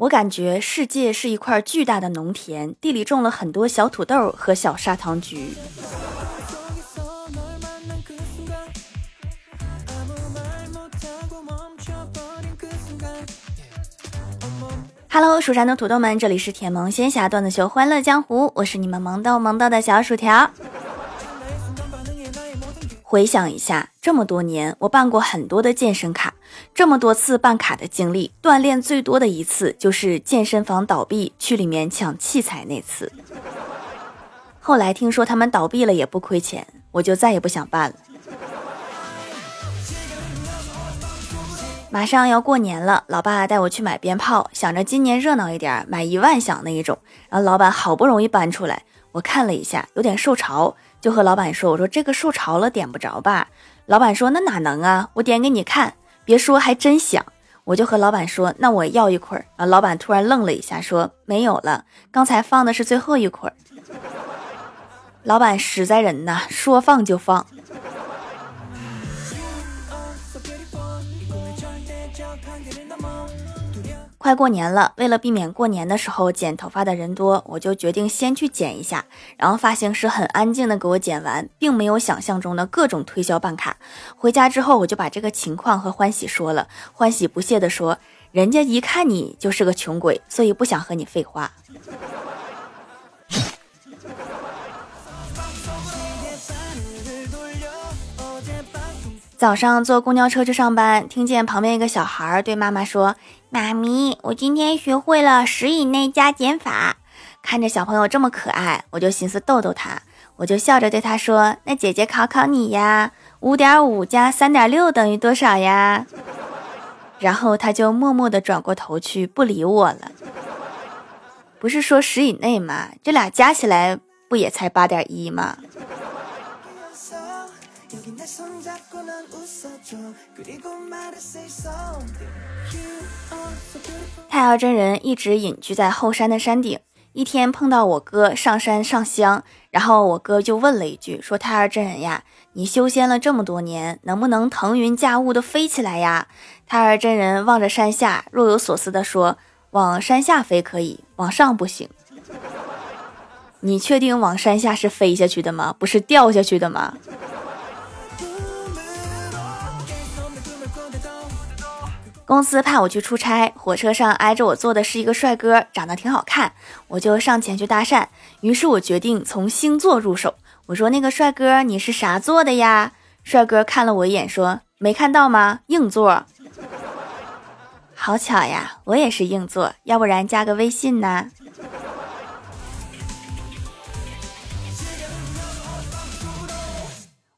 我感觉世界是一块巨大的农田，地里种了很多小土豆和小砂糖橘。Hello，蜀山的土豆们，这里是甜萌仙侠段子秀《欢乐江湖》，我是你们萌豆萌豆的小薯条。回想一下，这么多年，我办过很多的健身卡，这么多次办卡的经历，锻炼最多的一次就是健身房倒闭去里面抢器材那次。后来听说他们倒闭了也不亏钱，我就再也不想办了。马上要过年了，老爸带我去买鞭炮，想着今年热闹一点，买一万响那一种。然后老板好不容易搬出来，我看了一下，有点受潮。就和老板说：“我说这个受潮了，点不着吧？”老板说：“那哪能啊？我点给你看，别说还真响。”我就和老板说：“那我要一捆儿。”啊，老板突然愣了一下，说：“没有了，刚才放的是最后一捆儿。”老板实在人呐，说放就放。快过年了，为了避免过年的时候剪头发的人多，我就决定先去剪一下。然后发型师很安静的给我剪完，并没有想象中的各种推销办卡。回家之后，我就把这个情况和欢喜说了。欢喜不屑的说：“人家一看你就是个穷鬼，所以不想和你废话。”早上坐公交车去上班，听见旁边一个小孩对妈妈说：“妈咪，我今天学会了十以内加减法。”看着小朋友这么可爱，我就寻思逗逗他，我就笑着对他说：“那姐姐考考你呀，五点五加三点六等于多少呀？” 然后他就默默地转过头去不理我了。不是说十以内吗？这俩加起来不也才八点一吗？太二真人一直隐居在后山的山顶。一天碰到我哥上山上香，然后我哥就问了一句：“说太二真人呀，你修仙了这么多年，能不能腾云驾雾的飞起来呀？”太二真人望着山下，若有所思的说：“往山下飞可以，往上不行。”你确定往山下是飞下去的吗？不是掉下去的吗？公司派我去出差，火车上挨着我坐的是一个帅哥，长得挺好看，我就上前去搭讪。于是我决定从星座入手。我说：“那个帅哥，你是啥座的呀？”帅哥看了我一眼，说：“没看到吗？硬座。”好巧呀，我也是硬座，要不然加个微信呢？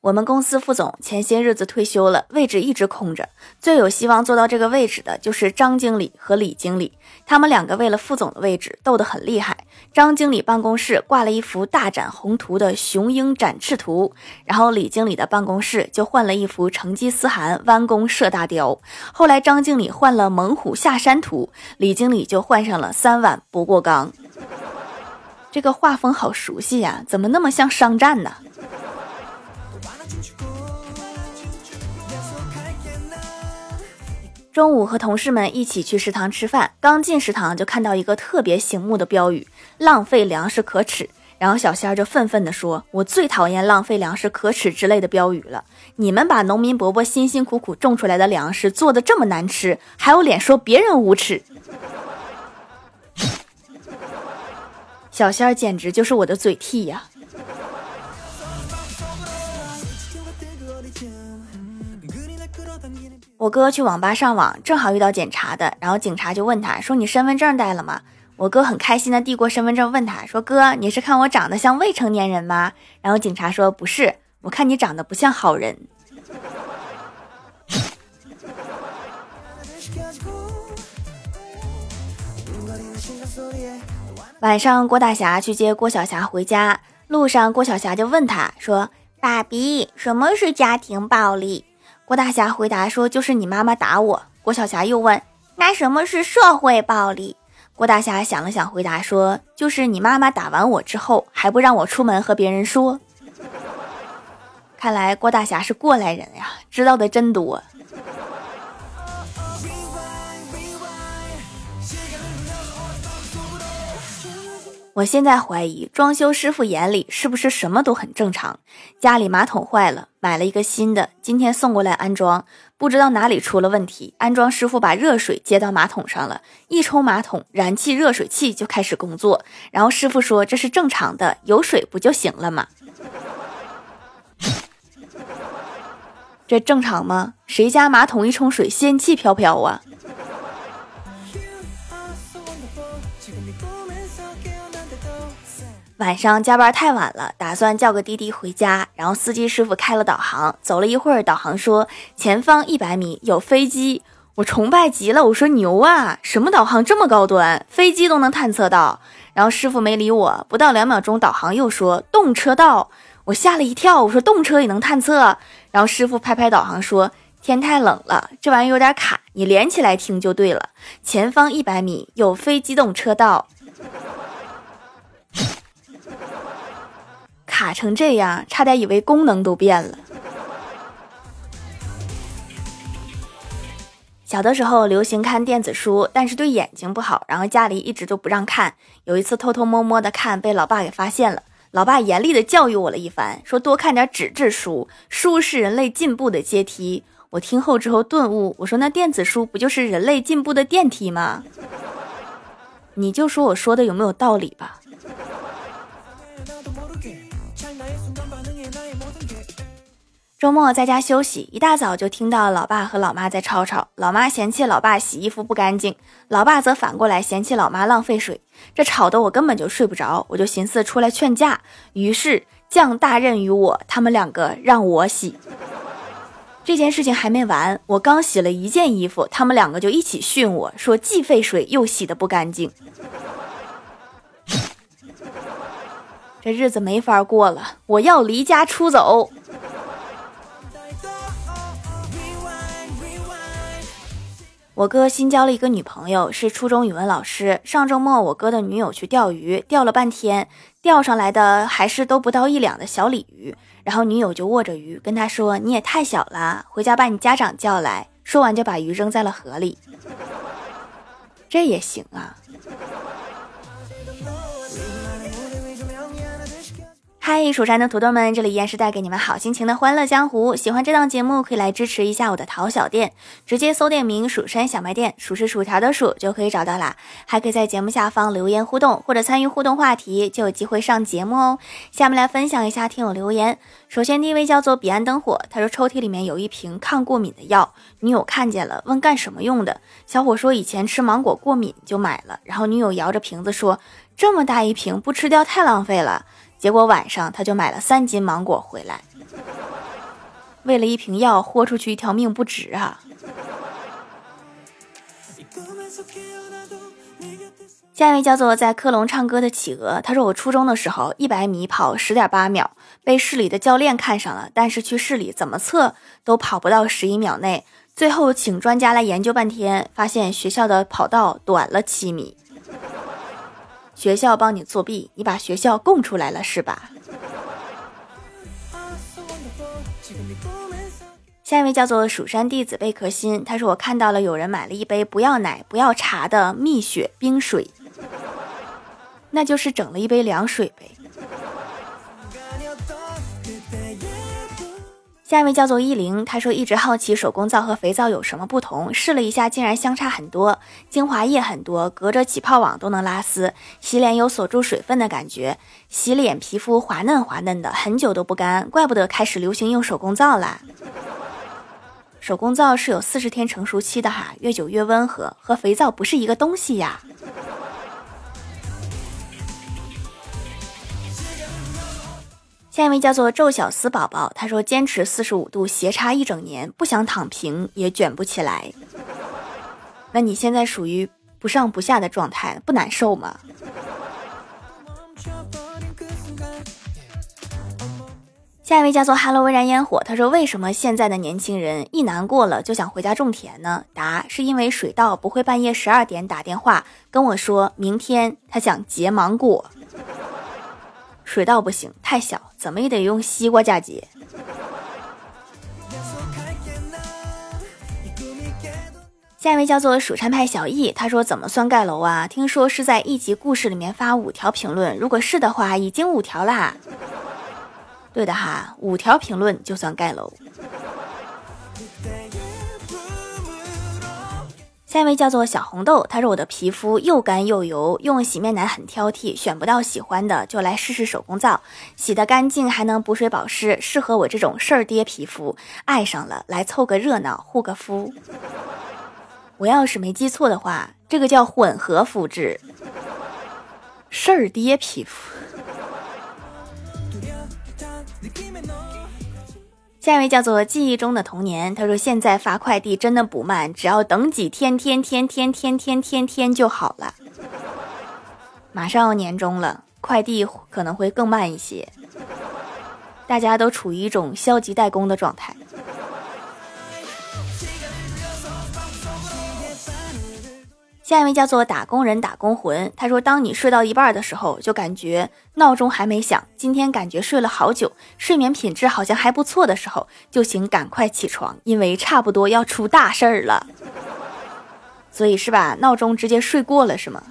我们公司副总前些日子退休了，位置一直空着。最有希望做到这个位置的就是张经理和李经理，他们两个为了副总的位置斗得很厉害。张经理办公室挂了一幅大展宏图的雄鹰展翅图，然后李经理的办公室就换了一幅成吉思汗弯弓射大雕。后来张经理换了猛虎下山图，李经理就换上了三碗不过冈。这个画风好熟悉呀，怎么那么像商战呢？中午和同事们一起去食堂吃饭，刚进食堂就看到一个特别醒目的标语：“浪费粮食可耻。”然后小仙儿就愤愤地说：“我最讨厌‘浪费粮食可耻’之类的标语了！你们把农民伯伯辛辛苦苦种出来的粮食做的这么难吃，还有脸说别人无耻？”小仙儿简直就是我的嘴替呀！我哥去网吧上网，正好遇到检查的，然后警察就问他说：“你身份证带了吗？”我哥很开心的递过身份证，问他说：“哥，你是看我长得像未成年人吗？”然后警察说：“不是，我看你长得不像好人。”晚上，郭大侠去接郭晓霞回家，路上郭晓霞就问他说：“爸比，什么是家庭暴力？”郭大侠回答说：“就是你妈妈打我。”郭晓霞又问：“那什么是社会暴力？”郭大侠想了想，回答说：“就是你妈妈打完我之后，还不让我出门和别人说。”看来郭大侠是过来人呀，知道的真多。我现在怀疑装修师傅眼里是不是什么都很正常？家里马桶坏了，买了一个新的，今天送过来安装，不知道哪里出了问题。安装师傅把热水接到马桶上了，一冲马桶，燃气热水器就开始工作。然后师傅说这是正常的，有水不就行了吗？这正常吗？谁家马桶一冲水，仙气飘飘啊？晚上加班太晚了，打算叫个滴滴回家。然后司机师傅开了导航，走了一会儿，导航说前方一百米有飞机。我崇拜极了，我说牛啊，什么导航这么高端，飞机都能探测到。然后师傅没理我，不到两秒钟，导航又说动车道。我吓了一跳，我说动车也能探测。然后师傅拍拍导航说天太冷了，这玩意有点卡，你连起来听就对了。前方一百米有非机动车道。卡成这样，差点以为功能都变了。小的时候流行看电子书，但是对眼睛不好，然后家里一直都不让看。有一次偷偷摸摸的看，被老爸给发现了。老爸严厉的教育我了一番，说多看点纸质书，书是人类进步的阶梯。我听后之后顿悟，我说那电子书不就是人类进步的电梯吗？你就说我说的有没有道理吧。周末在家休息，一大早就听到老爸和老妈在吵吵。老妈嫌弃老爸洗衣服不干净，老爸则反过来嫌弃老妈浪费水。这吵得我根本就睡不着，我就寻思出来劝架。于是降大任于我，他们两个让我洗。这件事情还没完，我刚洗了一件衣服，他们两个就一起训我说既费水又洗的不干净。这日子没法过了，我要离家出走。我哥新交了一个女朋友，是初中语文老师。上周末，我哥的女友去钓鱼，钓了半天，钓上来的还是都不到一两的小鲤鱼。然后女友就握着鱼跟他说：“你也太小了，回家把你家长叫来。”说完就把鱼扔在了河里。这也行啊。嗨，蜀山的土豆们，这里依然是带给你们好心情的欢乐江湖。喜欢这档节目，可以来支持一下我的淘小店，直接搜店名“蜀山小卖店”，数是薯条的数就可以找到啦。还可以在节目下方留言互动，或者参与互动话题，就有机会上节目哦。下面来分享一下听友留言。首先第一位叫做彼岸灯火，他说抽屉里面有一瓶抗过敏的药，女友看见了，问干什么用的。小伙说以前吃芒果过敏就买了，然后女友摇着瓶子说这么大一瓶不吃掉太浪费了。结果晚上他就买了三斤芒果回来，为了一瓶药豁出去一条命不值啊！下一位叫做在科隆唱歌的企鹅，他说我初中的时候一百米跑十点八秒，被市里的教练看上了，但是去市里怎么测都跑不到十一秒内，最后请专家来研究半天，发现学校的跑道短了七米。学校帮你作弊，你把学校供出来了是吧？下一位叫做蜀山弟子贝壳心，他说我看到了有人买了一杯不要奶不要茶的蜜雪冰水，那就是整了一杯凉水呗。下一位叫做依灵，他说一直好奇手工皂和肥皂有什么不同，试了一下，竟然相差很多。精华液很多，隔着起泡网都能拉丝，洗脸有锁住水分的感觉，洗脸皮肤滑嫩滑嫩的，很久都不干，怪不得开始流行用手工皂啦。手工皂是有四十天成熟期的哈，越久越温和，和肥皂不是一个东西呀。下一位叫做宙小思宝宝，他说坚持四十五度斜插一整年，不想躺平也卷不起来。那你现在属于不上不下的状态，不难受吗？下一位叫做 Hello 微燃烟火，他说为什么现在的年轻人一难过了就想回家种田呢？答：是因为水稻不会半夜十二点打电话跟我说明天他想结芒果。水稻不行，太小，怎么也得用西瓜嫁接。下一位叫做蜀山派小易，他说怎么算盖楼啊？听说是在一集故事里面发五条评论，如果是的话，已经五条啦。对的哈，五条评论就算盖楼。下一位叫做小红豆，他说我的皮肤又干又油，用洗面奶很挑剔，选不到喜欢的就来试试手工皂，洗得干净还能补水保湿，适合我这种事儿爹皮肤。爱上了，来凑个热闹，护个肤。我要是没记错的话，这个叫混合肤质，事儿爹皮肤。下一位叫做记忆中的童年，他说现在发快递真的不慢，只要等几天，天天天天天天天就好了。马上要年终了，快递可能会更慢一些，大家都处于一种消极怠工的状态。下一位叫做打工人打工魂，他说：“当你睡到一半的时候，就感觉闹钟还没响，今天感觉睡了好久，睡眠品质好像还不错的时候，就请赶快起床，因为差不多要出大事儿了。所以是吧？闹钟直接睡过了是吗？”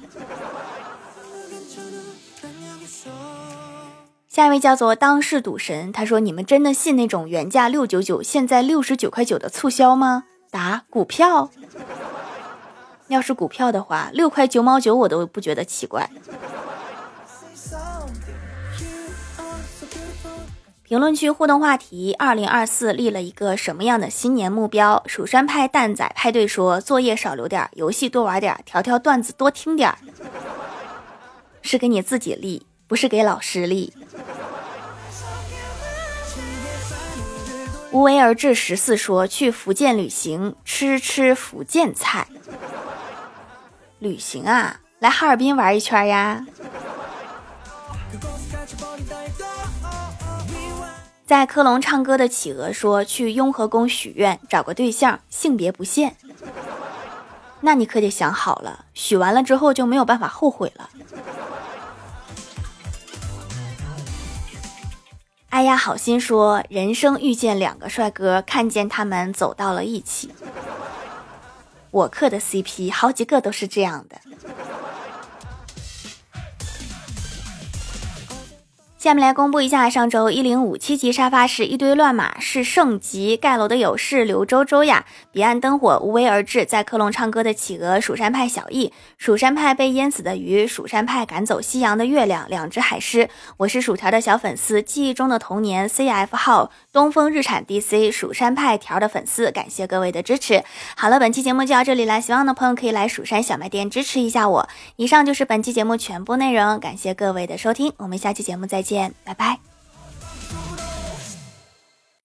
下一位叫做当世赌神，他说：“你们真的信那种原价六九九，现在六十九块九的促销吗？打股票？”要是股票的话，六块九毛九我都不觉得奇怪。评论区互动话题：二零二四立了一个什么样的新年目标？蜀山派蛋仔派对说：作业少留点，游戏多玩点，条条段子多听点。是给你自己立，不是给老师立。无为而治十四说：去福建旅行，吃吃福建菜。旅行啊，来哈尔滨玩一圈呀！在科隆唱歌的企鹅说：“去雍和宫许愿，找个对象，性别不限。”那你可得想好了，许完了之后就没有办法后悔了。哎呀，好心说，人生遇见两个帅哥，看见他们走到了一起。我磕的 CP 好几个都是这样的。下面来公布一下上周一零五七级沙发是一堆乱码，是圣级盖楼的有是刘周周呀，彼岸灯火无为而治，在科隆唱歌的企鹅，蜀山派小易，蜀山派被淹死的鱼，蜀山派赶走夕阳的月亮，两只海狮，我是薯条的小粉丝，记忆中的童年，CF 号东风日产 DC，蜀山派条的粉丝，感谢各位的支持。好了，本期节目就到这里了，希望的朋友可以来蜀山小卖店支持一下我。以上就是本期节目全部内容，感谢各位的收听，我们下期节目再见。见，拜拜。